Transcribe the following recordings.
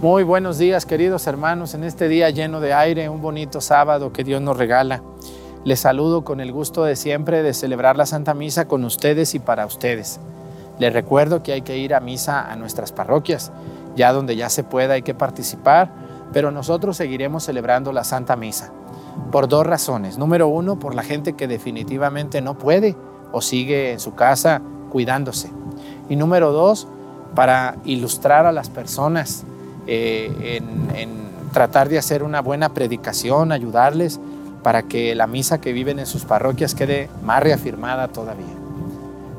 Muy buenos días, queridos hermanos, en este día lleno de aire, un bonito sábado que Dios nos regala. Les saludo con el gusto de siempre de celebrar la Santa Misa con ustedes y para ustedes. Les recuerdo que hay que ir a misa a nuestras parroquias, ya donde ya se pueda hay que participar, pero nosotros seguiremos celebrando la Santa Misa por dos razones. Número uno, por la gente que definitivamente no puede o sigue en su casa cuidándose. Y número dos, para ilustrar a las personas eh, en, tratar de hacer una buena predicación, ayudarles para que la misa que viven en sus parroquias quede más reafirmada todavía.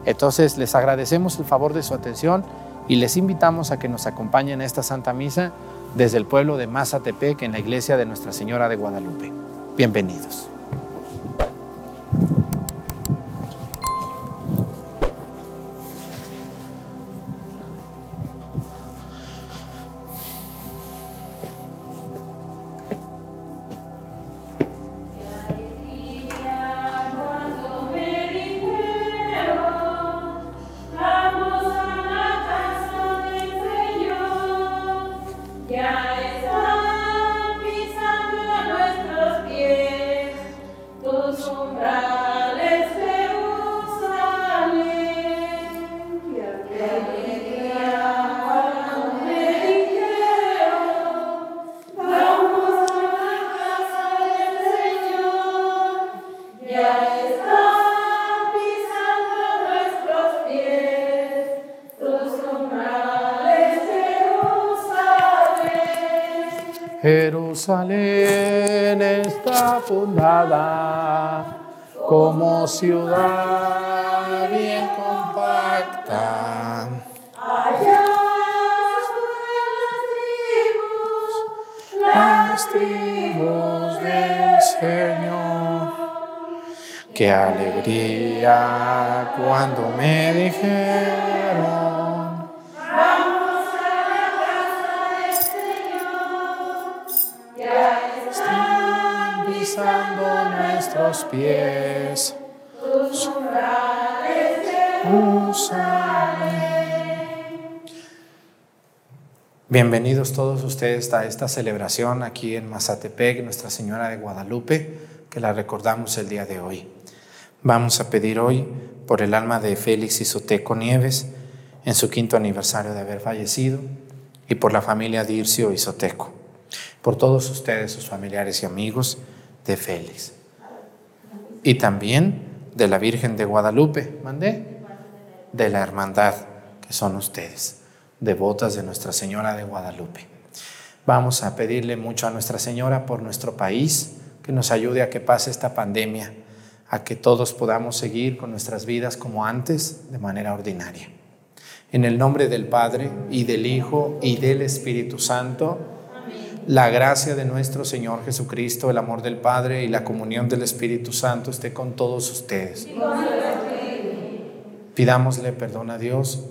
Entonces les agradecemos el favor de su atención y les invitamos a que nos acompañen a esta Santa Misa desde el pueblo de Mazatepec en la iglesia de Nuestra Señora de Guadalupe. Bienvenidos. Como ciudad Bienvenidos todos ustedes a esta celebración aquí en Mazatepec, Nuestra Señora de Guadalupe, que la recordamos el día de hoy. Vamos a pedir hoy por el alma de Félix Isoteco Nieves en su quinto aniversario de haber fallecido y por la familia Dircio Isoteco, por todos ustedes, sus familiares y amigos de Félix. Y también de la Virgen de Guadalupe, mandé, de la hermandad, que son ustedes, devotas de Nuestra Señora de Guadalupe. Vamos a pedirle mucho a Nuestra Señora por nuestro país, que nos ayude a que pase esta pandemia, a que todos podamos seguir con nuestras vidas como antes, de manera ordinaria. En el nombre del Padre, y del Hijo, y del Espíritu Santo, la gracia de nuestro Señor Jesucristo, el amor del Padre y la comunión del Espíritu Santo esté con todos ustedes. Pidámosle perdón a Dios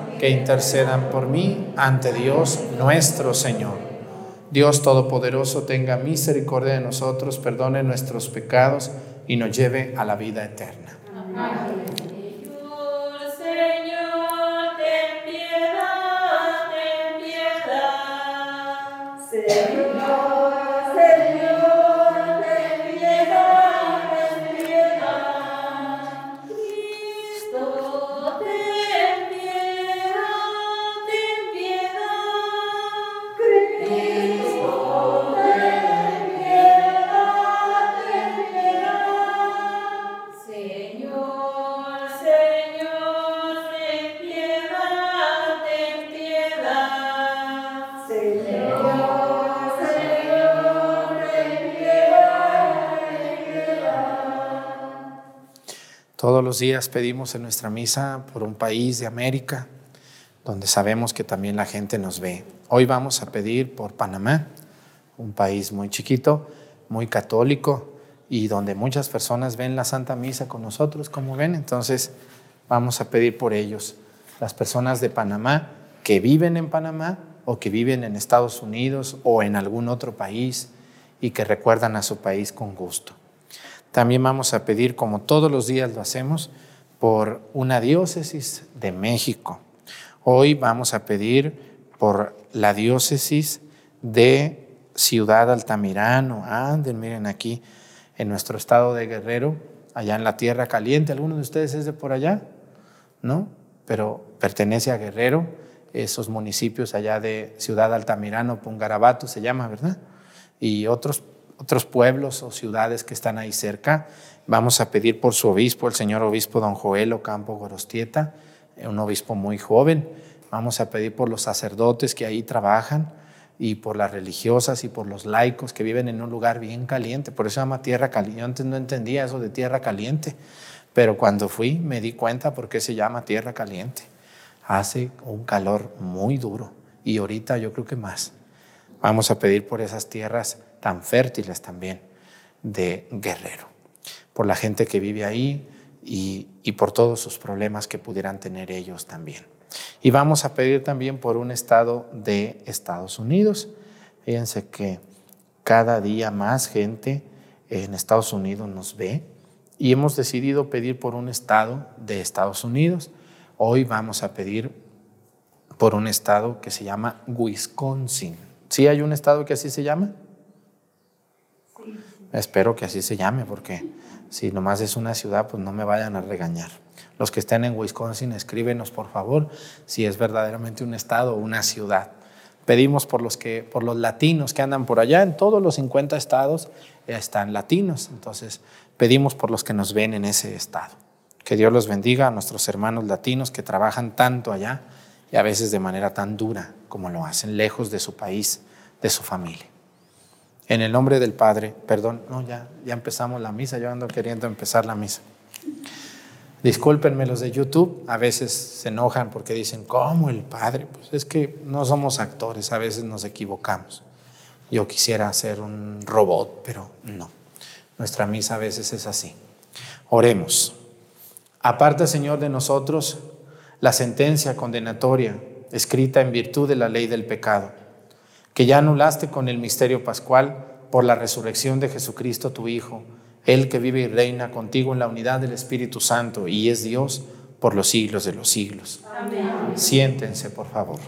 que intercedan por mí ante Dios nuestro Señor. Dios Todopoderoso tenga misericordia de nosotros, perdone nuestros pecados y nos lleve a la vida eterna. Amén. Todos los días pedimos en nuestra misa por un país de América, donde sabemos que también la gente nos ve. Hoy vamos a pedir por Panamá, un país muy chiquito, muy católico y donde muchas personas ven la Santa Misa con nosotros, como ven. Entonces vamos a pedir por ellos, las personas de Panamá que viven en Panamá o que viven en Estados Unidos o en algún otro país y que recuerdan a su país con gusto. También vamos a pedir, como todos los días lo hacemos, por una diócesis de México. Hoy vamos a pedir por la diócesis de Ciudad Altamirano. Anden, miren aquí, en nuestro estado de Guerrero, allá en la Tierra Caliente. ¿Alguno de ustedes es de por allá? ¿No? Pero pertenece a Guerrero, esos municipios allá de Ciudad Altamirano, Pungarabato se llama, ¿verdad? Y otros otros pueblos o ciudades que están ahí cerca. Vamos a pedir por su obispo, el señor obispo don Joel Ocampo Gorostieta, eh, un obispo muy joven. Vamos a pedir por los sacerdotes que ahí trabajan y por las religiosas y por los laicos que viven en un lugar bien caliente. Por eso se llama tierra caliente. Yo antes no entendía eso de tierra caliente, pero cuando fui me di cuenta por qué se llama tierra caliente. Hace un calor muy duro y ahorita yo creo que más. Vamos a pedir por esas tierras tan fértiles también de Guerrero, por la gente que vive ahí y, por todos sus problemas que pudieran tener ellos también. Y vamos a pedir también por un estado de Estados Unidos. Fíjense que cada día más gente en Estados Unidos nos ve y hemos decidido pedir por un estado de Estados Unidos. Hoy vamos a pedir por un estado que se llama Wisconsin. ¿Sí hay un estado que así se llama? Espero que así se llame, porque si nomás es una ciudad, pues no me vayan a regañar. Los que estén en Wisconsin, escríbenos por favor si es verdaderamente un estado o una ciudad. Pedimos por los, que, por los latinos que andan por allá, en todos los 50 estados están latinos, entonces pedimos por los que nos ven en ese estado. Que Dios los bendiga a nuestros hermanos latinos que trabajan tanto allá y a veces de manera tan dura como lo hacen, lejos de su país, de su familia. En el nombre del Padre, perdón, no, ya, ya empezamos la misa, yo ando queriendo empezar la misa. Discúlpenme los de YouTube, a veces se enojan porque dicen, ¿cómo el Padre? Pues es que no somos actores, a veces nos equivocamos. Yo quisiera ser un robot, pero no. Nuestra misa a veces es así. Oremos. Aparta, Señor, de nosotros la sentencia condenatoria escrita en virtud de la ley del pecado que ya anulaste con el misterio pascual por la resurrección de Jesucristo tu Hijo, Él que vive y reina contigo en la unidad del Espíritu Santo y es Dios por los siglos de los siglos. Amén. Siéntense, por favor.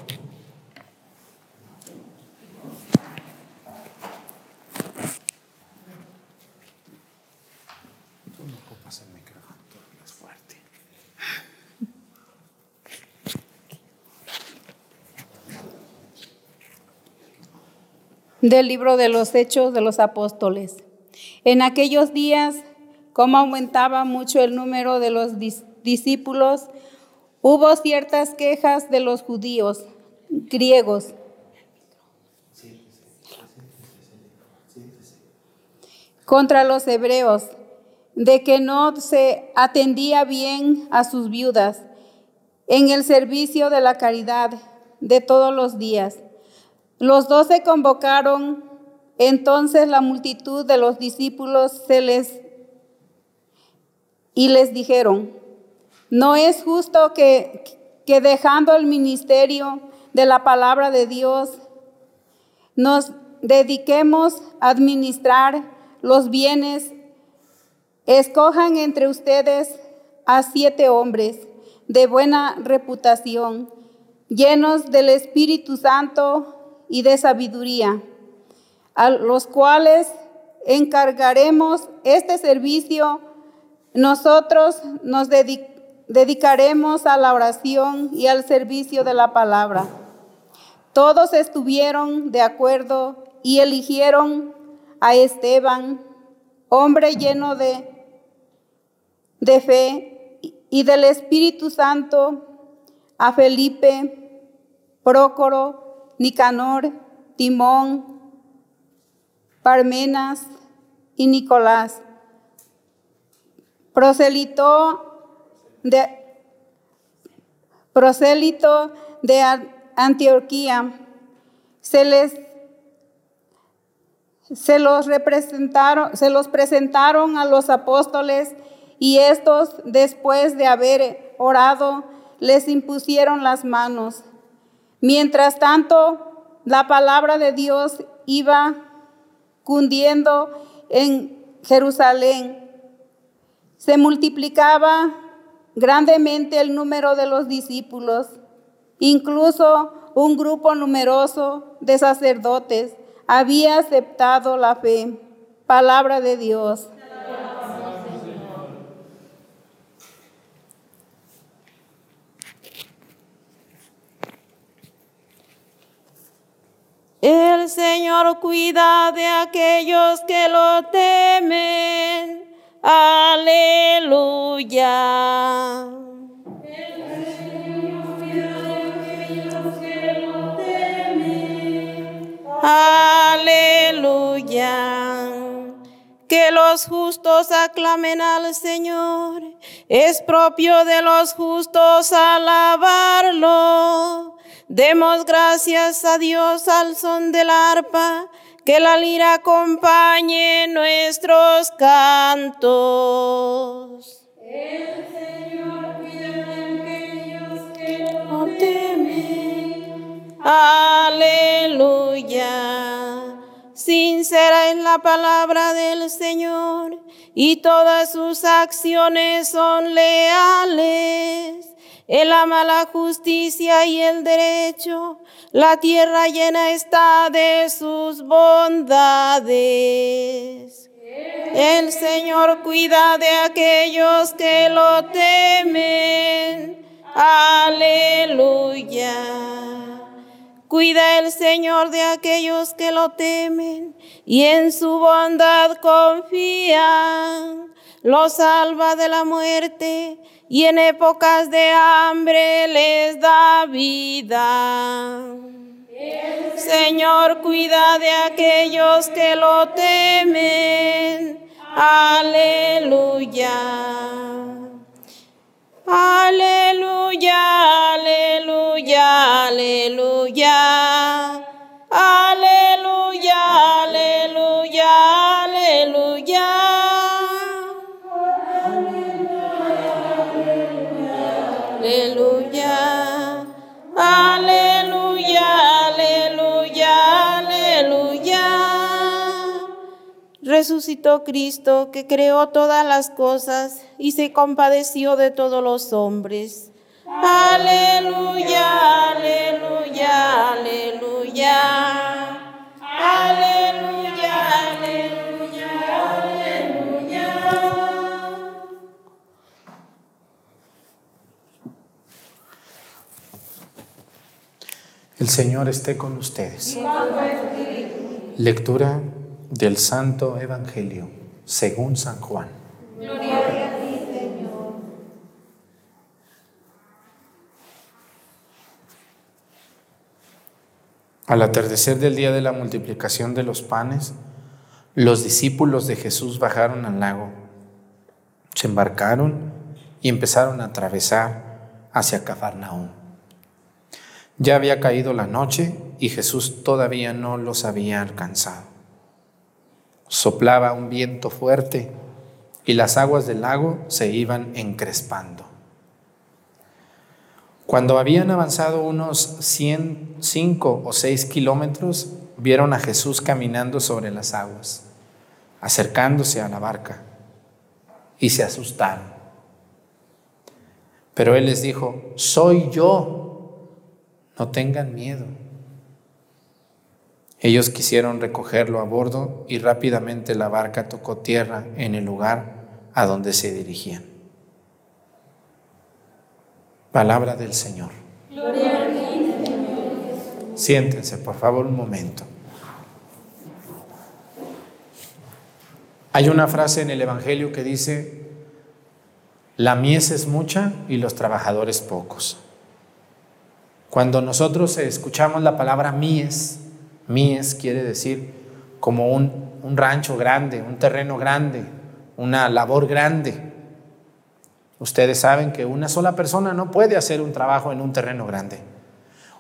Del libro de los Hechos de los Apóstoles. En aquellos días, como aumentaba mucho el número de los discípulos, hubo ciertas quejas de los judíos griegos. contra los hebreos, de que no se atendía bien a sus viudas en el servicio de la caridad de todos los días los doce convocaron, entonces la multitud de los discípulos se les y les dijeron, no es justo que, que dejando el ministerio de la palabra de Dios, nos dediquemos a administrar los bienes. Escojan entre ustedes a siete hombres de buena reputación, llenos del Espíritu Santo y de sabiduría, a los cuales encargaremos este servicio. Nosotros nos dedicaremos a la oración y al servicio de la palabra. Todos estuvieron de acuerdo y eligieron a Esteban, hombre lleno de, de fe y del Espíritu Santo, a Felipe, Prócoro, Nicanor, Timón, Parmenas y Nicolás. Prosélito de, prosélito de Antioquía se les se los representaron, se los presentaron a los apóstoles y estos después de haber orado les impusieron las manos. Mientras tanto, la palabra de Dios iba cundiendo en Jerusalén. Se multiplicaba grandemente el número de los discípulos, incluso un grupo numeroso de sacerdotes había aceptado la fe. Palabra de Dios. El Señor cuida de aquellos que lo temen. Aleluya. El Señor cuida de aquellos que lo temen. Aleluya. Que los justos aclamen al Señor. Es propio de los justos alabarlo. Demos gracias a Dios al son del arpa, que la lira acompañe nuestros cantos. El Señor cuida de aquellos que lo temen. Aleluya. Sincera es la palabra del Señor y todas sus acciones son leales. Él ama la justicia y el derecho. La tierra llena está de sus bondades. El Señor cuida de aquellos que lo temen. Aleluya. Cuida el Señor de aquellos que lo temen y en su bondad confían. Lo salva de la muerte y en épocas de hambre les da vida. Señor, cuida de aquellos que lo temen. Aleluya. Aleluya, aleluya, aleluya. Aleluya, aleluya, aleluya. Resucitó Cristo que creó todas las cosas y se compadeció de todos los hombres. Aleluya, aleluya, aleluya. Aleluya, aleluya, aleluya. El Señor esté con ustedes. Lectura del Santo Evangelio según San Juan. Al atardecer del día de la multiplicación de los panes, los discípulos de Jesús bajaron al lago, se embarcaron y empezaron a atravesar hacia Cafarnaúm. Ya había caído la noche y Jesús todavía no los había alcanzado. Soplaba un viento fuerte y las aguas del lago se iban encrespando. Cuando habían avanzado unos 105 o 6 kilómetros, vieron a Jesús caminando sobre las aguas, acercándose a la barca, y se asustaron. Pero Él les dijo, soy yo, no tengan miedo. Ellos quisieron recogerlo a bordo y rápidamente la barca tocó tierra en el lugar a donde se dirigían. Palabra del Señor. Gloria a ti, Señor. Siéntense, por favor, un momento. Hay una frase en el Evangelio que dice, la mies es mucha y los trabajadores pocos. Cuando nosotros escuchamos la palabra mies, mies quiere decir como un, rancho grande, un terreno grande, una labor grande. Ustedes saben que una sola persona no puede hacer un trabajo en un terreno grande.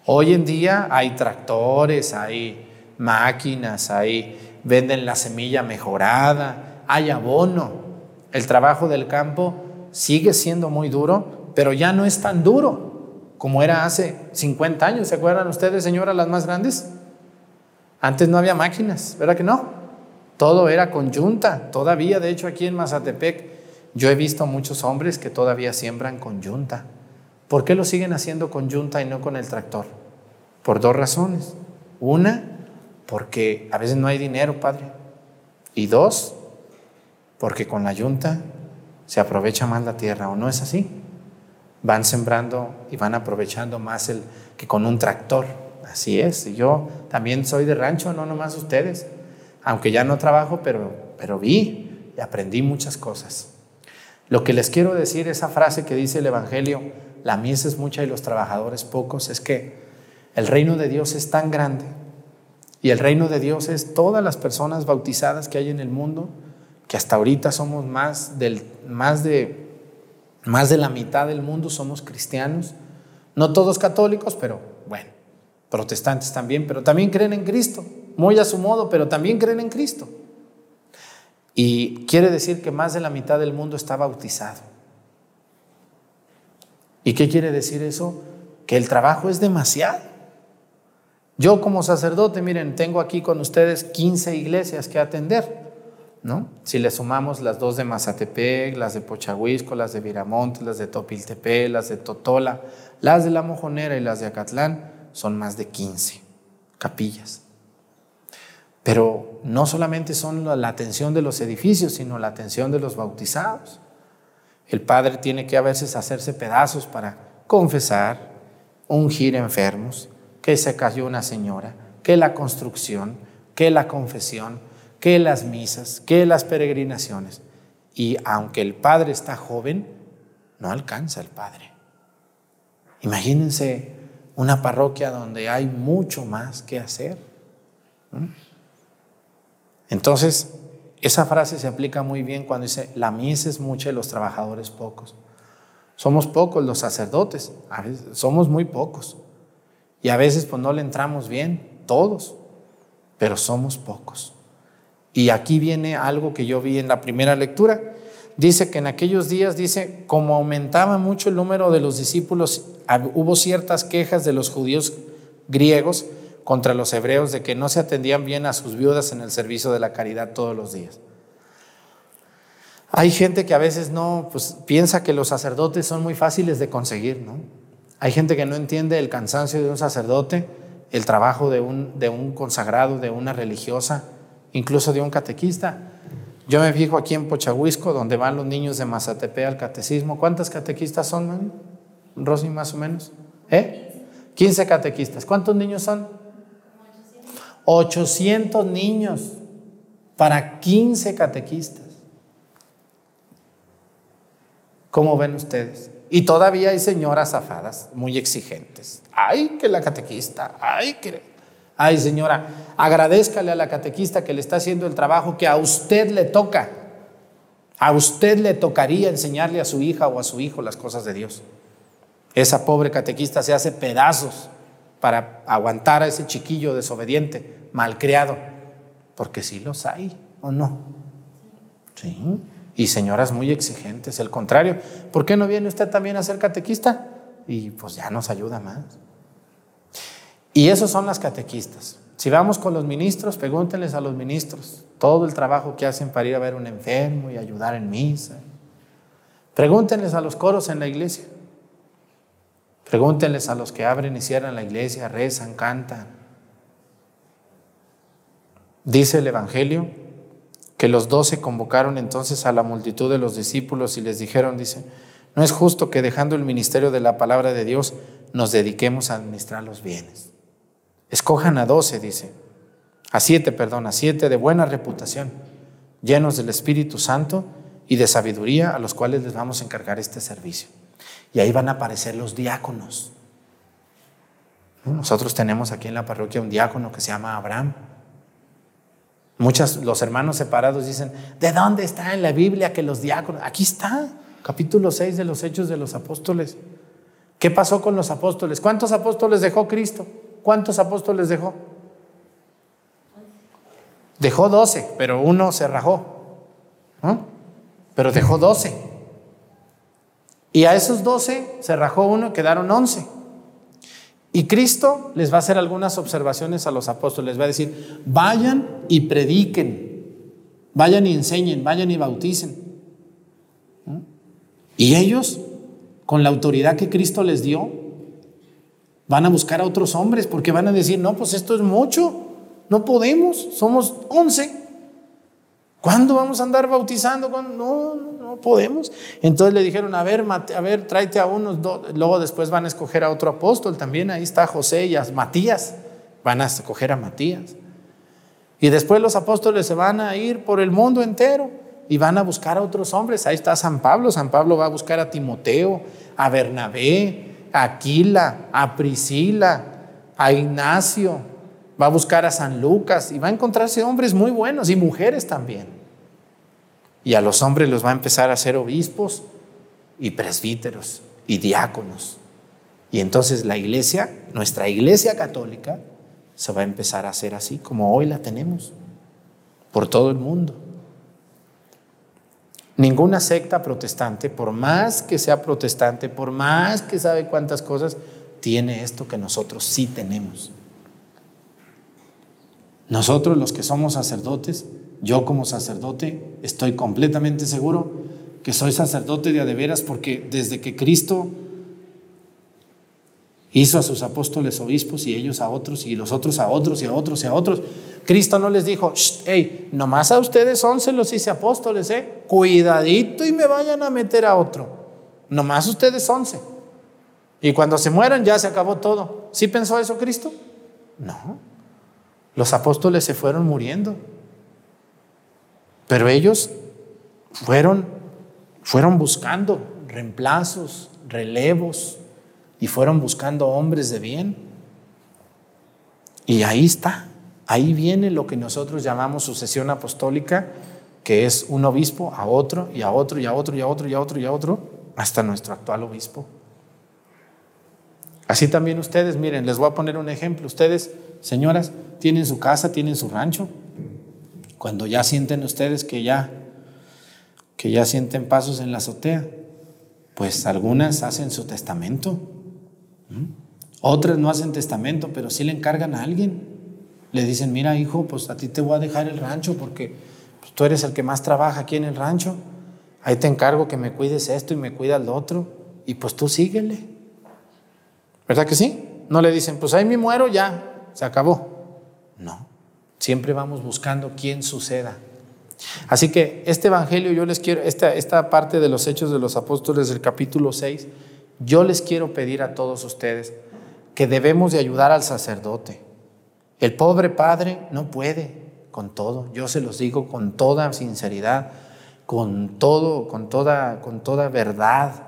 Hoy en día hay tractores, hay máquinas, hay, venden la semilla mejorada, hay abono. El trabajo del campo sigue siendo muy duro, pero ya no es tan duro como era hace 50 años. ¿Se acuerdan ustedes, señoras, las más grandes? Antes no había máquinas, ¿verdad que no? Todo era con yunta. Todavía, de hecho, aquí en Mazatepec, yo he visto muchos hombres que todavía siembran con yunta. ¿Por qué lo siguen haciendo con yunta y no con el tractor? Por dos razones. Una, porque a veces no hay dinero, padre. Y dos, porque con la yunta se aprovecha más la tierra, ¿o no es así? Van sembrando y van aprovechando más el que con un tractor. Así es. Yo también soy de rancho, no nomás ustedes. Aunque ya no trabajo, pero, pero vi y aprendí muchas cosas. Lo que les quiero decir, esa frase que dice el Evangelio, la mies es mucha y los trabajadores pocos, es que el reino de Dios es tan grande y el reino de Dios es todas las personas bautizadas que hay en el mundo, que hasta ahorita somos más, del, más, de, más de la mitad del mundo somos cristianos, no todos católicos, pero protestantes también, pero también creen en Cristo, muy a su modo, pero también creen en Cristo. Y quiere decir que más de la mitad del mundo está bautizado. ¿Y qué quiere decir eso? Que el trabajo es demasiado. Yo como sacerdote, miren, tengo aquí con ustedes 15 iglesias que atender, ¿no? Si le sumamos las dos de Mazatepec, las de Pochahuisco, las de Viramonte, las de Topiltepec, las de Totola, las de La Mojonera y las de Acatlán, son más de 15 capillas. Pero no solamente son la atención de los edificios, sino la atención de los bautizados. El padre tiene que a veces hacerse pedazos para confesar, ungir enfermos, que se cayó una señora, que la construcción, que la confesión, que las misas, que las peregrinaciones. Y aunque el padre está joven, no alcanza el padre. Imagínense una parroquia donde hay mucho más que hacer. Entonces, esa frase se aplica muy bien cuando dice, la mies es mucha y los trabajadores pocos. Somos pocos los sacerdotes, somos muy pocos. Y a veces pues no le entramos bien, todos, pero somos pocos. Y aquí viene algo que yo vi en la primera lectura. Dice que en aquellos días, dice, como aumentaba mucho el número de los discípulos, hubo ciertas quejas de los judíos griegos contra los hebreos de que no se atendían bien a sus viudas en el servicio de la caridad todos los días. Hay gente que a veces no, pues piensa que los sacerdotes son muy fáciles de conseguir, ¿no? Hay gente que no entiende el cansancio de un sacerdote, el trabajo de un, de un consagrado, de una religiosa, incluso de un catequista. Yo me fijo aquí en Pochahuisco, donde van los niños de Mazatepe al catecismo. ¿Cuántas catequistas son, mami? Rosy, más o menos. ¿Eh? 15 catequistas. ¿Cuántos niños son? 800 niños para 15 catequistas. ¿Cómo ven ustedes? Y todavía hay señoras afadas, muy exigentes. Ay, que la catequista, ay, que... Ay, señora, agradezcale a la catequista que le está haciendo el trabajo que a usted le toca. A usted le tocaría enseñarle a su hija o a su hijo las cosas de Dios. Esa pobre catequista se hace pedazos para aguantar a ese chiquillo desobediente, malcriado, porque sí los hay, ¿o no? Sí. Y señoras muy exigentes, el contrario. ¿Por qué no viene usted también a ser catequista? Y pues ya nos ayuda más. Y esos son las catequistas. Si vamos con los ministros, pregúntenles a los ministros todo el trabajo que hacen para ir a ver a un enfermo y ayudar en misa. Pregúntenles a los coros en la iglesia. Pregúntenles a los que abren y cierran la iglesia, rezan, cantan. Dice el Evangelio que los doce convocaron entonces a la multitud de los discípulos y les dijeron, dice, no es justo que dejando el ministerio de la palabra de Dios nos dediquemos a administrar los bienes. Escojan a doce, dice, a siete, perdón, a siete de buena reputación, llenos del Espíritu Santo y de sabiduría, a los cuales les vamos a encargar este servicio. Y ahí van a aparecer los diáconos. Nosotros tenemos aquí en la parroquia un diácono que se llama Abraham. Muchos, los hermanos separados dicen, ¿de dónde está en la Biblia que los diáconos? Aquí está, capítulo 6 de los Hechos de los Apóstoles, ¿Qué pasó con los apóstoles? ¿Cuántos apóstoles dejó Cristo? ¿Cuántos apóstoles dejó? Dejó doce, pero uno se rajó. Pero dejó doce. Y a esos doce se rajó uno quedaron once. Y Cristo les va a hacer algunas observaciones a los apóstoles. Les va a decir, vayan y prediquen, vayan y enseñen, vayan y bauticen. Y ellos, con la autoridad que Cristo les dio, van a buscar a otros hombres porque van a decir, no, pues esto es mucho, no podemos, somos once. ¿Cuándo vamos a andar bautizando? No, no, no podemos. Entonces le dijeron, a ver, a ver, tráete a unos, luego después van a escoger a otro apóstol también, ahí está José y a Matías, van a escoger a Matías. Y después los apóstoles se van a ir por el mundo entero y van a buscar a otros hombres. Ahí está San Pablo, San Pablo va a buscar a Timoteo, a Bernabé, Aquila, a Priscila, a Ignacio, va a buscar a San Lucas y va a encontrarse hombres muy buenos y mujeres también. Y a los hombres los va a empezar a hacer obispos y presbíteros y diáconos. Y entonces la iglesia, nuestra iglesia católica, se va a empezar a hacer así como hoy la tenemos, por todo el mundo. Ninguna secta protestante, por más que sea protestante, por más que sabe cuántas cosas, tiene esto que nosotros sí tenemos. Nosotros los que somos sacerdotes, yo como sacerdote, estoy completamente seguro que soy sacerdote de adeveras porque desde que Cristo hizo a sus apóstoles obispos y ellos a otros y los otros a otros y a otros y a otros, Cristo no les dijo, hey, nomás a ustedes once los hice apóstoles, eh, cuidadito y me vayan a meter a otro, nomás ustedes once. Y cuando se mueran ya se acabó todo. ¿Sí pensó eso Cristo? No. Los apóstoles se fueron muriendo. Pero ellos fueron, fueron buscando reemplazos, relevos, y fueron buscando hombres de bien. Y ahí está, ahí viene lo que nosotros llamamos sucesión apostólica, que es un obispo a otro, y a otro, y a otro, y a otro, y a otro, y a otro, hasta nuestro actual obispo. Así también ustedes, miren, les voy a poner un ejemplo. Ustedes, señoras, tienen su casa, tienen su rancho. Cuando ya sienten ustedes que ya que ya sienten pasos en la azotea, pues algunas hacen su testamento. Otras no hacen testamento, pero sí le encargan a alguien. Le dicen, mira hijo, pues a ti te voy a dejar el rancho porque pues, tú eres el que más trabaja aquí en el rancho. Ahí te encargo que me cuides esto y me cuidas lo otro. Y pues tú síguele. ¿Verdad que sí? No le dicen, pues ahí me muero, ya, se acabó. No, siempre vamos buscando quién suceda. Así que este Evangelio, yo les quiero, esta, esta parte de los Hechos de los Apóstoles del capítulo 6, yo les quiero pedir a todos ustedes que debemos de ayudar al sacerdote. El pobre padre no puede con todo, yo se los digo con toda sinceridad, con todo, con toda, con toda verdad.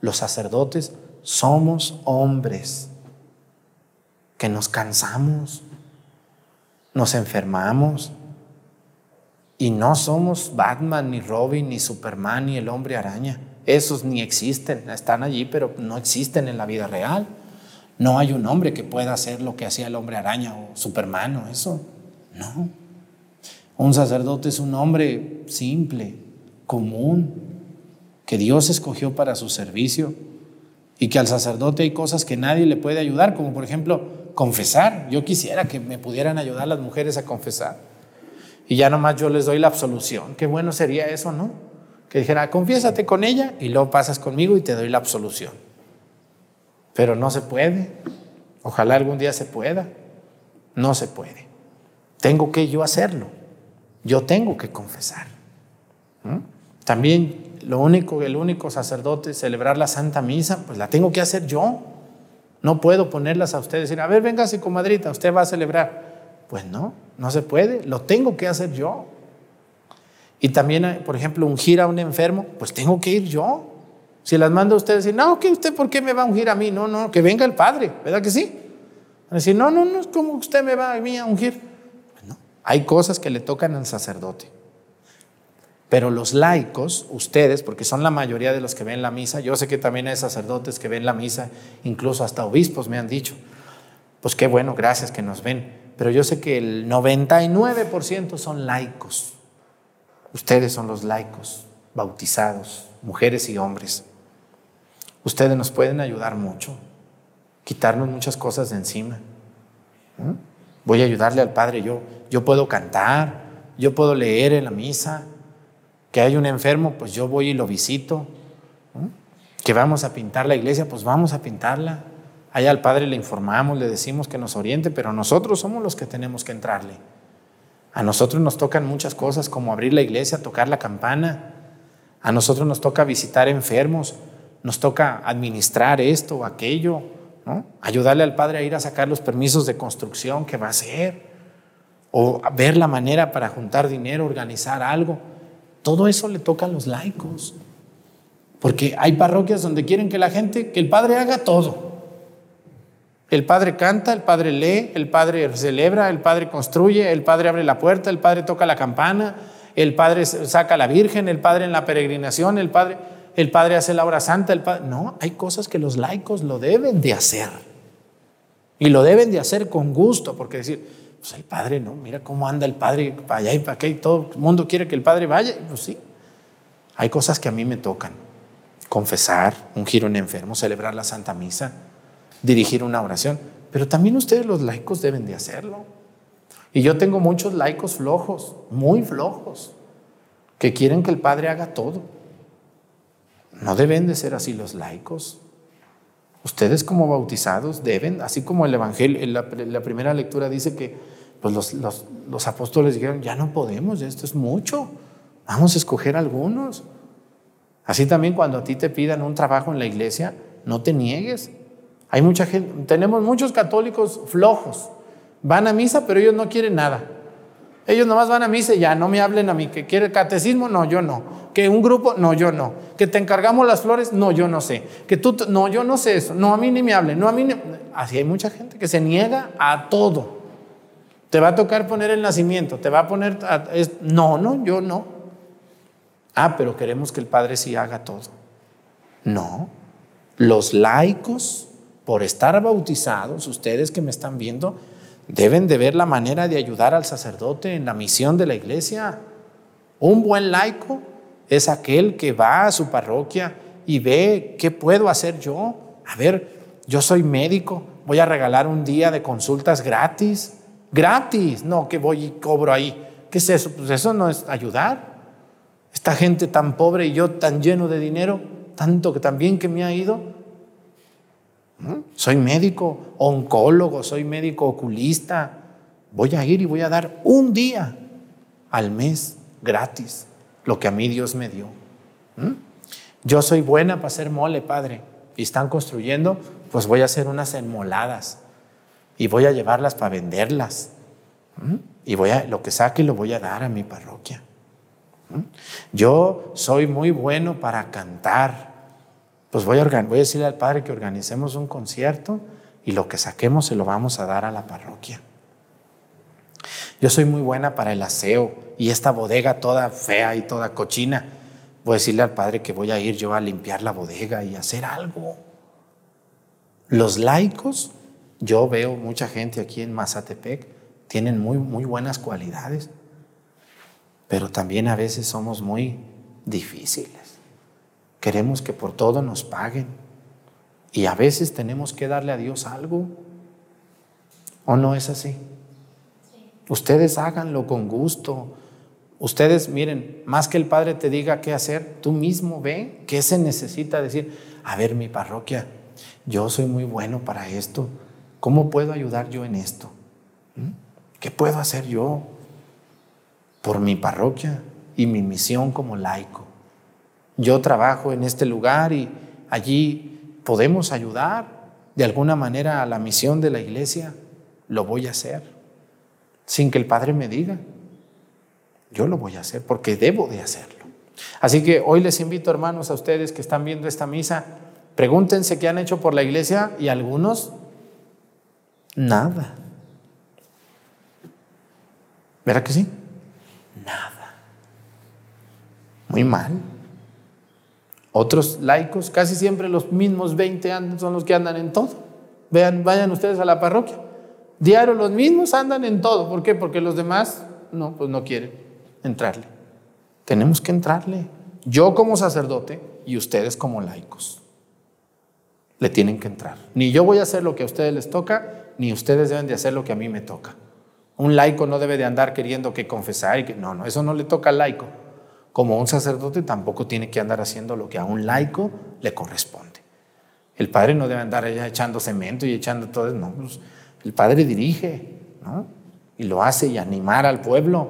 Los sacerdotes somos hombres que nos cansamos, nos enfermamos y no somos Batman, ni Robin, ni Superman, ni el hombre araña. Esos ni existen, están allí, pero no existen en la vida real. No hay un hombre que pueda hacer lo que hacía el hombre araña o Superman eso. No. Un sacerdote es un hombre simple, común, que Dios escogió para su servicio y que al sacerdote hay cosas que nadie le puede ayudar, como por ejemplo confesar. Yo quisiera que me pudieran ayudar las mujeres a confesar. Y ya nomás yo les doy la absolución. Qué bueno sería eso, ¿no? Que dijera, confiésate con ella y luego pasas conmigo y te doy la absolución. Pero no se puede. Ojalá algún día se pueda. No se puede. Tengo que yo hacerlo. Yo tengo que confesar. También lo único, el único sacerdote celebrar la Santa Misa, pues la tengo que hacer yo. No puedo ponerlas a ustedes y decir, a ver, véngase comadrita, usted va a celebrar. Pues no, no se puede, lo tengo que hacer yo. Y también, por ejemplo, ungir a un enfermo, pues tengo que ir yo. Si las mando a ustedes, decir, no, que usted, ¿por qué me va a ungir a mí? No, no, que venga el Padre, ¿verdad que sí? Decir, no, no, no, es como usted me va a mí a ungir. Pues no, hay cosas que le tocan al sacerdote. Pero los laicos, ustedes, porque son la mayoría de los que ven la misa, yo sé que también hay sacerdotes que ven la misa, incluso hasta obispos me han dicho, pues qué bueno, gracias que nos ven. Pero yo sé que el 99% son laicos. Ustedes son los laicos, bautizados, mujeres y hombres. Ustedes nos pueden ayudar mucho, quitarnos muchas cosas de encima. ¿Mm? Voy a ayudarle al Padre yo. Yo puedo cantar, yo puedo leer en la misa. Que hay un enfermo, pues yo voy y lo visito. ¿Mm? Que vamos a pintar la iglesia, pues vamos a pintarla. Allá al Padre le informamos, le decimos que nos oriente, pero nosotros somos los que tenemos que entrarle. A nosotros nos tocan muchas cosas como abrir la iglesia, tocar la campana. A nosotros nos toca visitar enfermos, nos toca administrar esto o aquello, ¿no? ayudarle al Padre a ir a sacar los permisos de construcción que va a hacer, o ver la manera para juntar dinero, organizar algo. Todo eso le toca a los laicos, porque hay parroquias donde quieren que la gente, que el Padre haga todo. El padre canta, el padre lee, el padre celebra, el padre construye, el padre abre la puerta, el padre toca la campana, el padre saca a la Virgen, el padre en la peregrinación, el padre, el padre hace la obra santa, el padre... No, hay cosas que los laicos lo deben de hacer. Y lo deben de hacer con gusto, porque decir, pues el padre, no, mira cómo anda el padre para allá y para acá y todo el mundo quiere que el padre vaya. Pues sí, hay cosas que a mí me tocan. Confesar, ungir un enfermo, celebrar la Santa Misa dirigir una oración. Pero también ustedes los laicos deben de hacerlo. Y yo tengo muchos laicos flojos, muy flojos, que quieren que el Padre haga todo. No deben de ser así los laicos. Ustedes como bautizados deben, así como el Evangelio, la, la primera lectura dice que pues los, los, los apóstoles dijeron, ya no podemos, esto es mucho, vamos a escoger algunos. Así también cuando a ti te pidan un trabajo en la iglesia, no te niegues, hay mucha gente, tenemos muchos católicos flojos. Van a misa, pero ellos no quieren nada. Ellos nomás van a misa y ya, no me hablen a mí. ¿Que quiere catecismo? No, yo no. ¿Que un grupo? No, yo no. ¿Que te encargamos las flores? No, yo no sé. ¿Que tú? No, yo no sé eso. No, a mí ni me hablen. No, a mí ni... Así hay mucha gente que se niega a todo. Te va a tocar poner el nacimiento, te va a poner... No, no, yo no. Ah, pero queremos que el Padre sí haga todo. No. Los laicos por estar bautizados, ustedes que me están viendo, deben de ver la manera de ayudar al sacerdote en la misión de la iglesia. Un buen laico es aquel que va a su parroquia y ve qué puedo hacer yo. A ver, yo soy médico, voy a regalar un día de consultas gratis. Gratis, no que voy y cobro ahí. ¿Qué es eso? Pues eso no es ayudar. Esta gente tan pobre y yo tan lleno de dinero, tanto que también que me ha ido, soy médico oncólogo, soy médico oculista. Voy a ir y voy a dar un día al mes gratis lo que a mí Dios me dio. Yo soy buena para hacer mole, Padre. Y están construyendo, pues voy a hacer unas enmoladas y voy a llevarlas para venderlas. Y voy a, lo que saque lo voy a dar a mi parroquia. Yo soy muy bueno para cantar pues voy a, voy a decirle al Padre que organicemos un concierto y lo que saquemos se lo vamos a dar a la parroquia. Yo soy muy buena para el aseo y esta bodega toda fea y toda cochina. Voy a decirle al Padre que voy a ir yo a limpiar la bodega y hacer algo. Los laicos, yo veo mucha gente aquí en Mazatepec, tienen muy, muy buenas cualidades, pero también a veces somos muy difíciles. Queremos que por todo nos paguen. Y a veces tenemos que darle a Dios algo. ¿O no es así? Ustedes háganlo con gusto. Ustedes, miren, más que el Padre te diga qué hacer, tú mismo ve qué se necesita decir. A ver, mi parroquia, yo soy muy bueno para esto. ¿Cómo puedo ayudar yo en esto? ¿Mm? ¿Qué puedo hacer yo por mi parroquia y mi misión como laico? Yo trabajo en este lugar y allí podemos ayudar de alguna manera a la misión de la iglesia, lo voy a hacer, sin que el Padre me diga. Yo lo voy a hacer porque debo de hacerlo. Así que hoy les invito, hermanos, a ustedes que están viendo esta misa, pregúntense qué han hecho por la iglesia y algunos, nada. ¿Verdad que sí? Nada. muy mal. Otros laicos, casi siempre los mismos 20 son los que andan en todo. Vean, vayan ustedes a la parroquia. Diario los mismos andan en todo. ¿Por qué? Porque los demás no, pues no quieren entrarle. Tenemos que entrarle. Yo como sacerdote y ustedes como laicos. Le tienen que entrar. Ni yo voy a hacer lo que a ustedes les toca, ni ustedes deben de hacer lo que a mí me toca. Un laico no debe de andar queriendo que confesar y que no, no, eso no le toca al laico. Como un sacerdote tampoco tiene que andar haciendo lo que a un laico le corresponde. El padre no debe andar allá echando cemento y echando todo, no, pues, el padre dirige, ¿no? Y lo hace y animar al pueblo.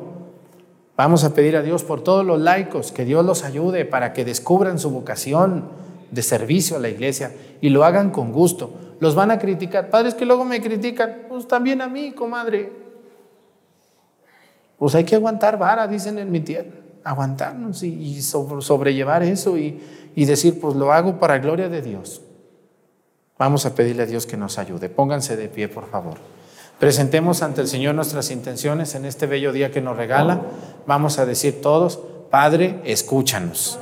Vamos a pedir a Dios por todos los laicos, que Dios los ayude para que descubran su vocación de servicio a la iglesia y lo hagan con gusto. Los van a criticar. Padres que luego me critican, pues también a mí, comadre. Pues hay que aguantar vara, dicen en mi tierra. Aguantarnos y, sobrellevar eso y, y decir, pues lo hago para gloria de Dios. Vamos a pedirle a Dios que nos ayude. Pónganse de pie, por favor. Presentemos ante el Señor nuestras intenciones en este bello día que nos regala. Vamos a decir todos, Padre, escúchanos.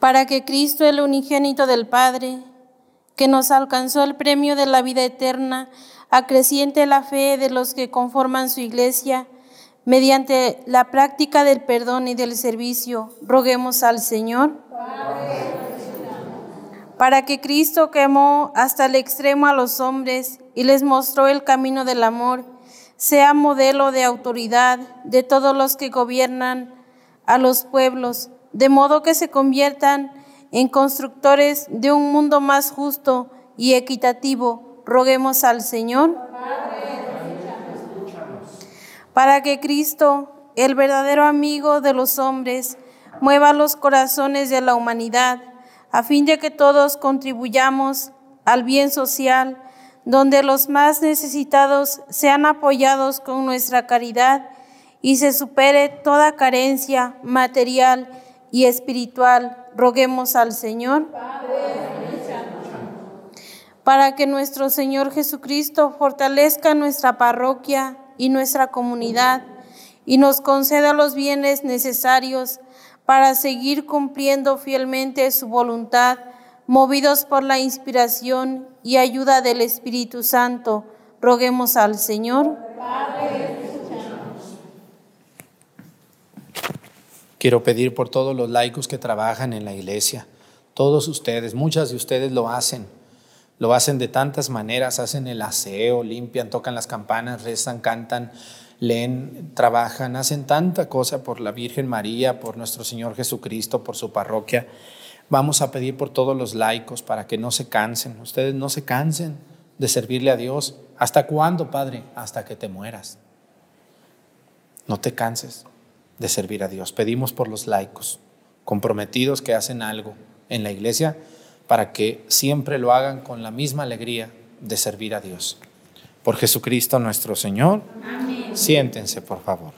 Para que Cristo, el unigénito del Padre, que nos alcanzó el premio de la vida eterna, acreciente la fe de los que conforman su iglesia, mediante la práctica del perdón y del servicio, roguemos al Señor. Para que Cristo quemó hasta el extremo a los hombres y les mostró el camino del amor, sea modelo de autoridad de todos los que gobiernan a los pueblos, de modo que se conviertan en constructores de un mundo más justo y equitativo. Roguemos al Señor para que Cristo, el verdadero amigo de los hombres, mueva los corazones de la humanidad, a fin de que todos contribuyamos al bien social, donde los más necesitados sean apoyados con nuestra caridad y se supere toda carencia material y espiritual. Roguemos al Señor para que nuestro Señor Jesucristo fortalezca nuestra parroquia y nuestra comunidad y nos conceda los bienes necesarios para seguir cumpliendo fielmente su voluntad, movidos por la inspiración y ayuda del Espíritu Santo. Roguemos al Señor. Quiero pedir por todos los laicos que trabajan en la iglesia, todos ustedes, muchas de ustedes lo hacen lo hacen de tantas maneras, hacen el aseo, limpian, tocan las campanas, rezan, cantan, leen, trabajan, hacen tanta cosa por la Virgen María, por nuestro Señor Jesucristo, por su parroquia. Vamos a pedir por todos los laicos para que no se cansen. Ustedes no se cansen de servirle a Dios. ¿Hasta cuándo, Padre? Hasta que te mueras. No te canses de servir a Dios. Pedimos por los laicos comprometidos que hacen algo en la iglesia para que siempre lo hagan con la misma alegría de servir a Dios. Por Jesucristo nuestro Señor. Siéntense, por favor.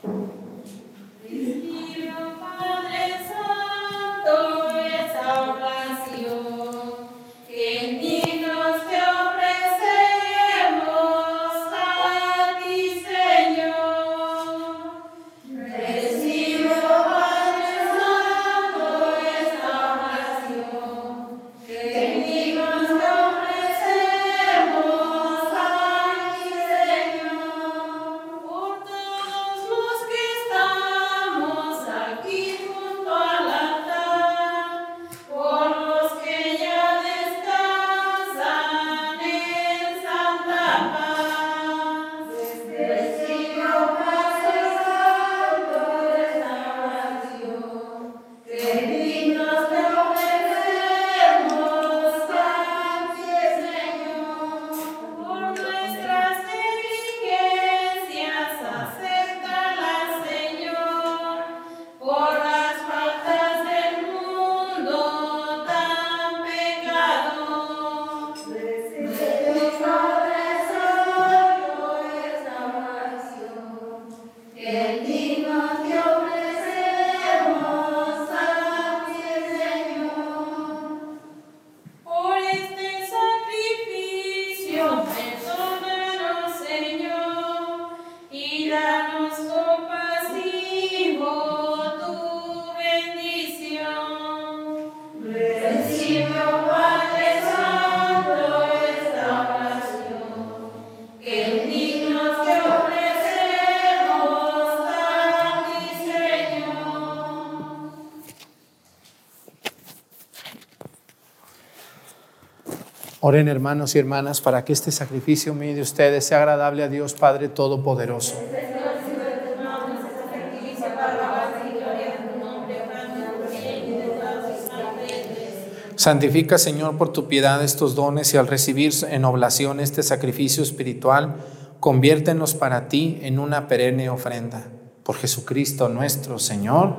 Oren hermanos y hermanas para que este sacrificio mío de ustedes sea agradable a Dios Padre Todopoderoso. Santifica, Señor, por tu piedad estos dones y al recibir en oblación este sacrificio espiritual, conviértenos para ti en una perenne ofrenda. Por Jesucristo nuestro Señor.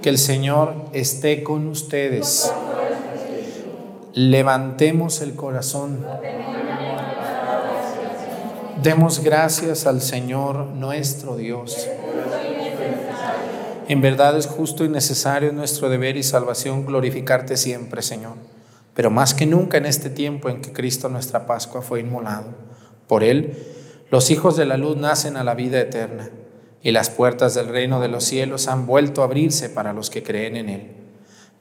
Que el Señor esté con ustedes. Levantemos el corazón. Demos gracias al Señor nuestro Dios. En verdad es justo y necesario nuestro deber y salvación glorificarte siempre, Señor, pero más que nunca en este tiempo en que Cristo nuestra Pascua fue inmolado. Por Él, los hijos de la luz nacen a la vida eterna y las puertas del reino de los cielos han vuelto a abrirse para los que creen en Él,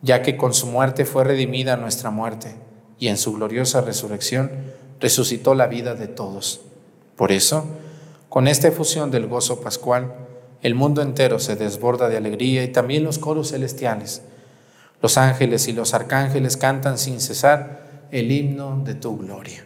ya que con su muerte fue redimida nuestra muerte y en su gloriosa resurrección resucitó la vida de todos. Por eso, con esta efusión del gozo pascual, el mundo entero se desborda de alegría y también los coros celestiales. Los ángeles y los arcángeles cantan sin cesar el himno de tu gloria.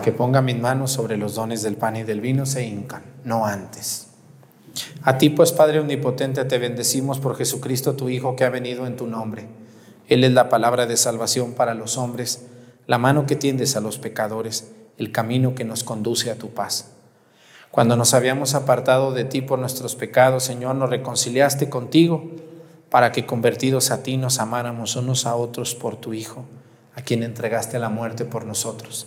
Que ponga mis manos sobre los dones del pan y del vino se hincan, no antes. A ti pues, Padre Omnipotente, te bendecimos por Jesucristo, tu Hijo, que ha venido en tu nombre. Él es la palabra de salvación para los hombres, la mano que tiendes a los pecadores, el camino que nos conduce a tu paz. Cuando nos habíamos apartado de ti por nuestros pecados, Señor, nos reconciliaste contigo para que convertidos a ti nos amáramos unos a otros por tu Hijo, a quien entregaste la muerte por nosotros.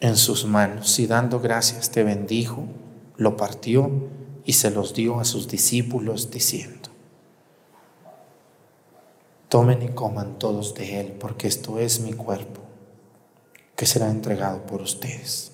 en sus manos y dando gracias te bendijo, lo partió y se los dio a sus discípulos diciendo, tomen y coman todos de él, porque esto es mi cuerpo, que será entregado por ustedes.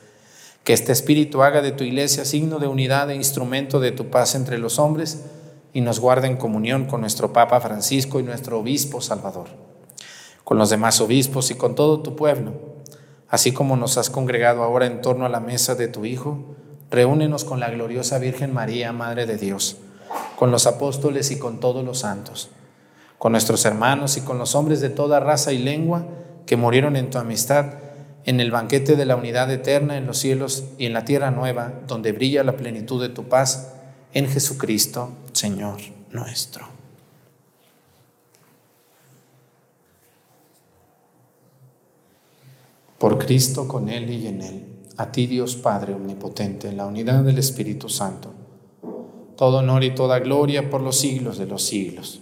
que este Espíritu haga de tu iglesia signo de unidad e instrumento de tu paz entre los hombres y nos guarde en comunión con nuestro Papa Francisco y nuestro Obispo Salvador, con los demás obispos y con todo tu pueblo. Así como nos has congregado ahora en torno a la mesa de tu Hijo, reúnenos con la gloriosa Virgen María, Madre de Dios, con los apóstoles y con todos los santos, con nuestros hermanos y con los hombres de toda raza y lengua que murieron en tu amistad en el banquete de la unidad eterna en los cielos y en la tierra nueva, donde brilla la plenitud de tu paz, en Jesucristo, Señor nuestro. Por Cristo, con Él y en Él, a ti Dios Padre Omnipotente, en la unidad del Espíritu Santo, todo honor y toda gloria por los siglos de los siglos.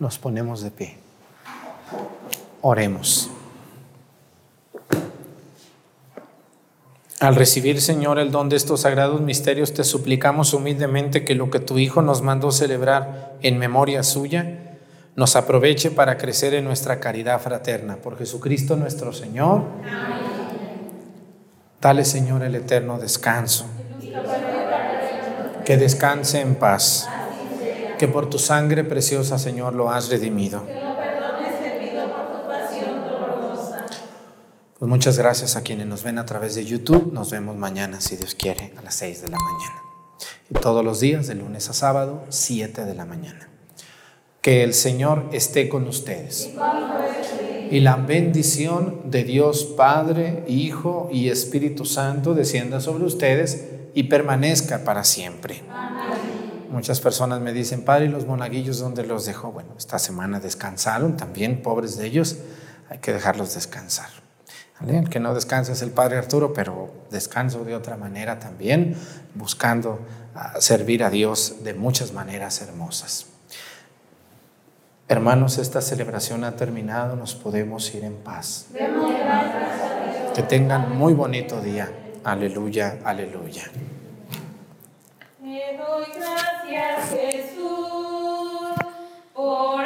Nos ponemos de pie. Oremos. Al recibir, Señor, el don de estos sagrados misterios, te suplicamos humildemente que lo que tu Hijo nos mandó celebrar en memoria suya, nos aproveche para crecer en nuestra caridad fraterna. Por Jesucristo nuestro Señor. Dale, Señor, el eterno descanso. Que descanse en paz. Que por tu sangre preciosa, Señor, lo has redimido. Pues muchas gracias a quienes nos ven a través de YouTube. Nos vemos mañana, si Dios quiere, a las 6 de la mañana. Y todos los días, de lunes a sábado, 7 de la mañana. Que el Señor esté con ustedes. Y la bendición de Dios Padre, Hijo y Espíritu Santo descienda sobre ustedes y permanezca para siempre. Muchas personas me dicen, Padre, ¿y los monaguillos dónde los dejó? Bueno, esta semana descansaron también, pobres de ellos, hay que dejarlos descansar. El que no descansa es el Padre Arturo, pero descanso de otra manera también, buscando ah, servir a Dios de muchas maneras hermosas. Hermanos, esta celebración ha terminado, nos podemos ir en paz. Que tengan muy bonito día. Aleluya, aleluya. Te doy gracias, Jesús, por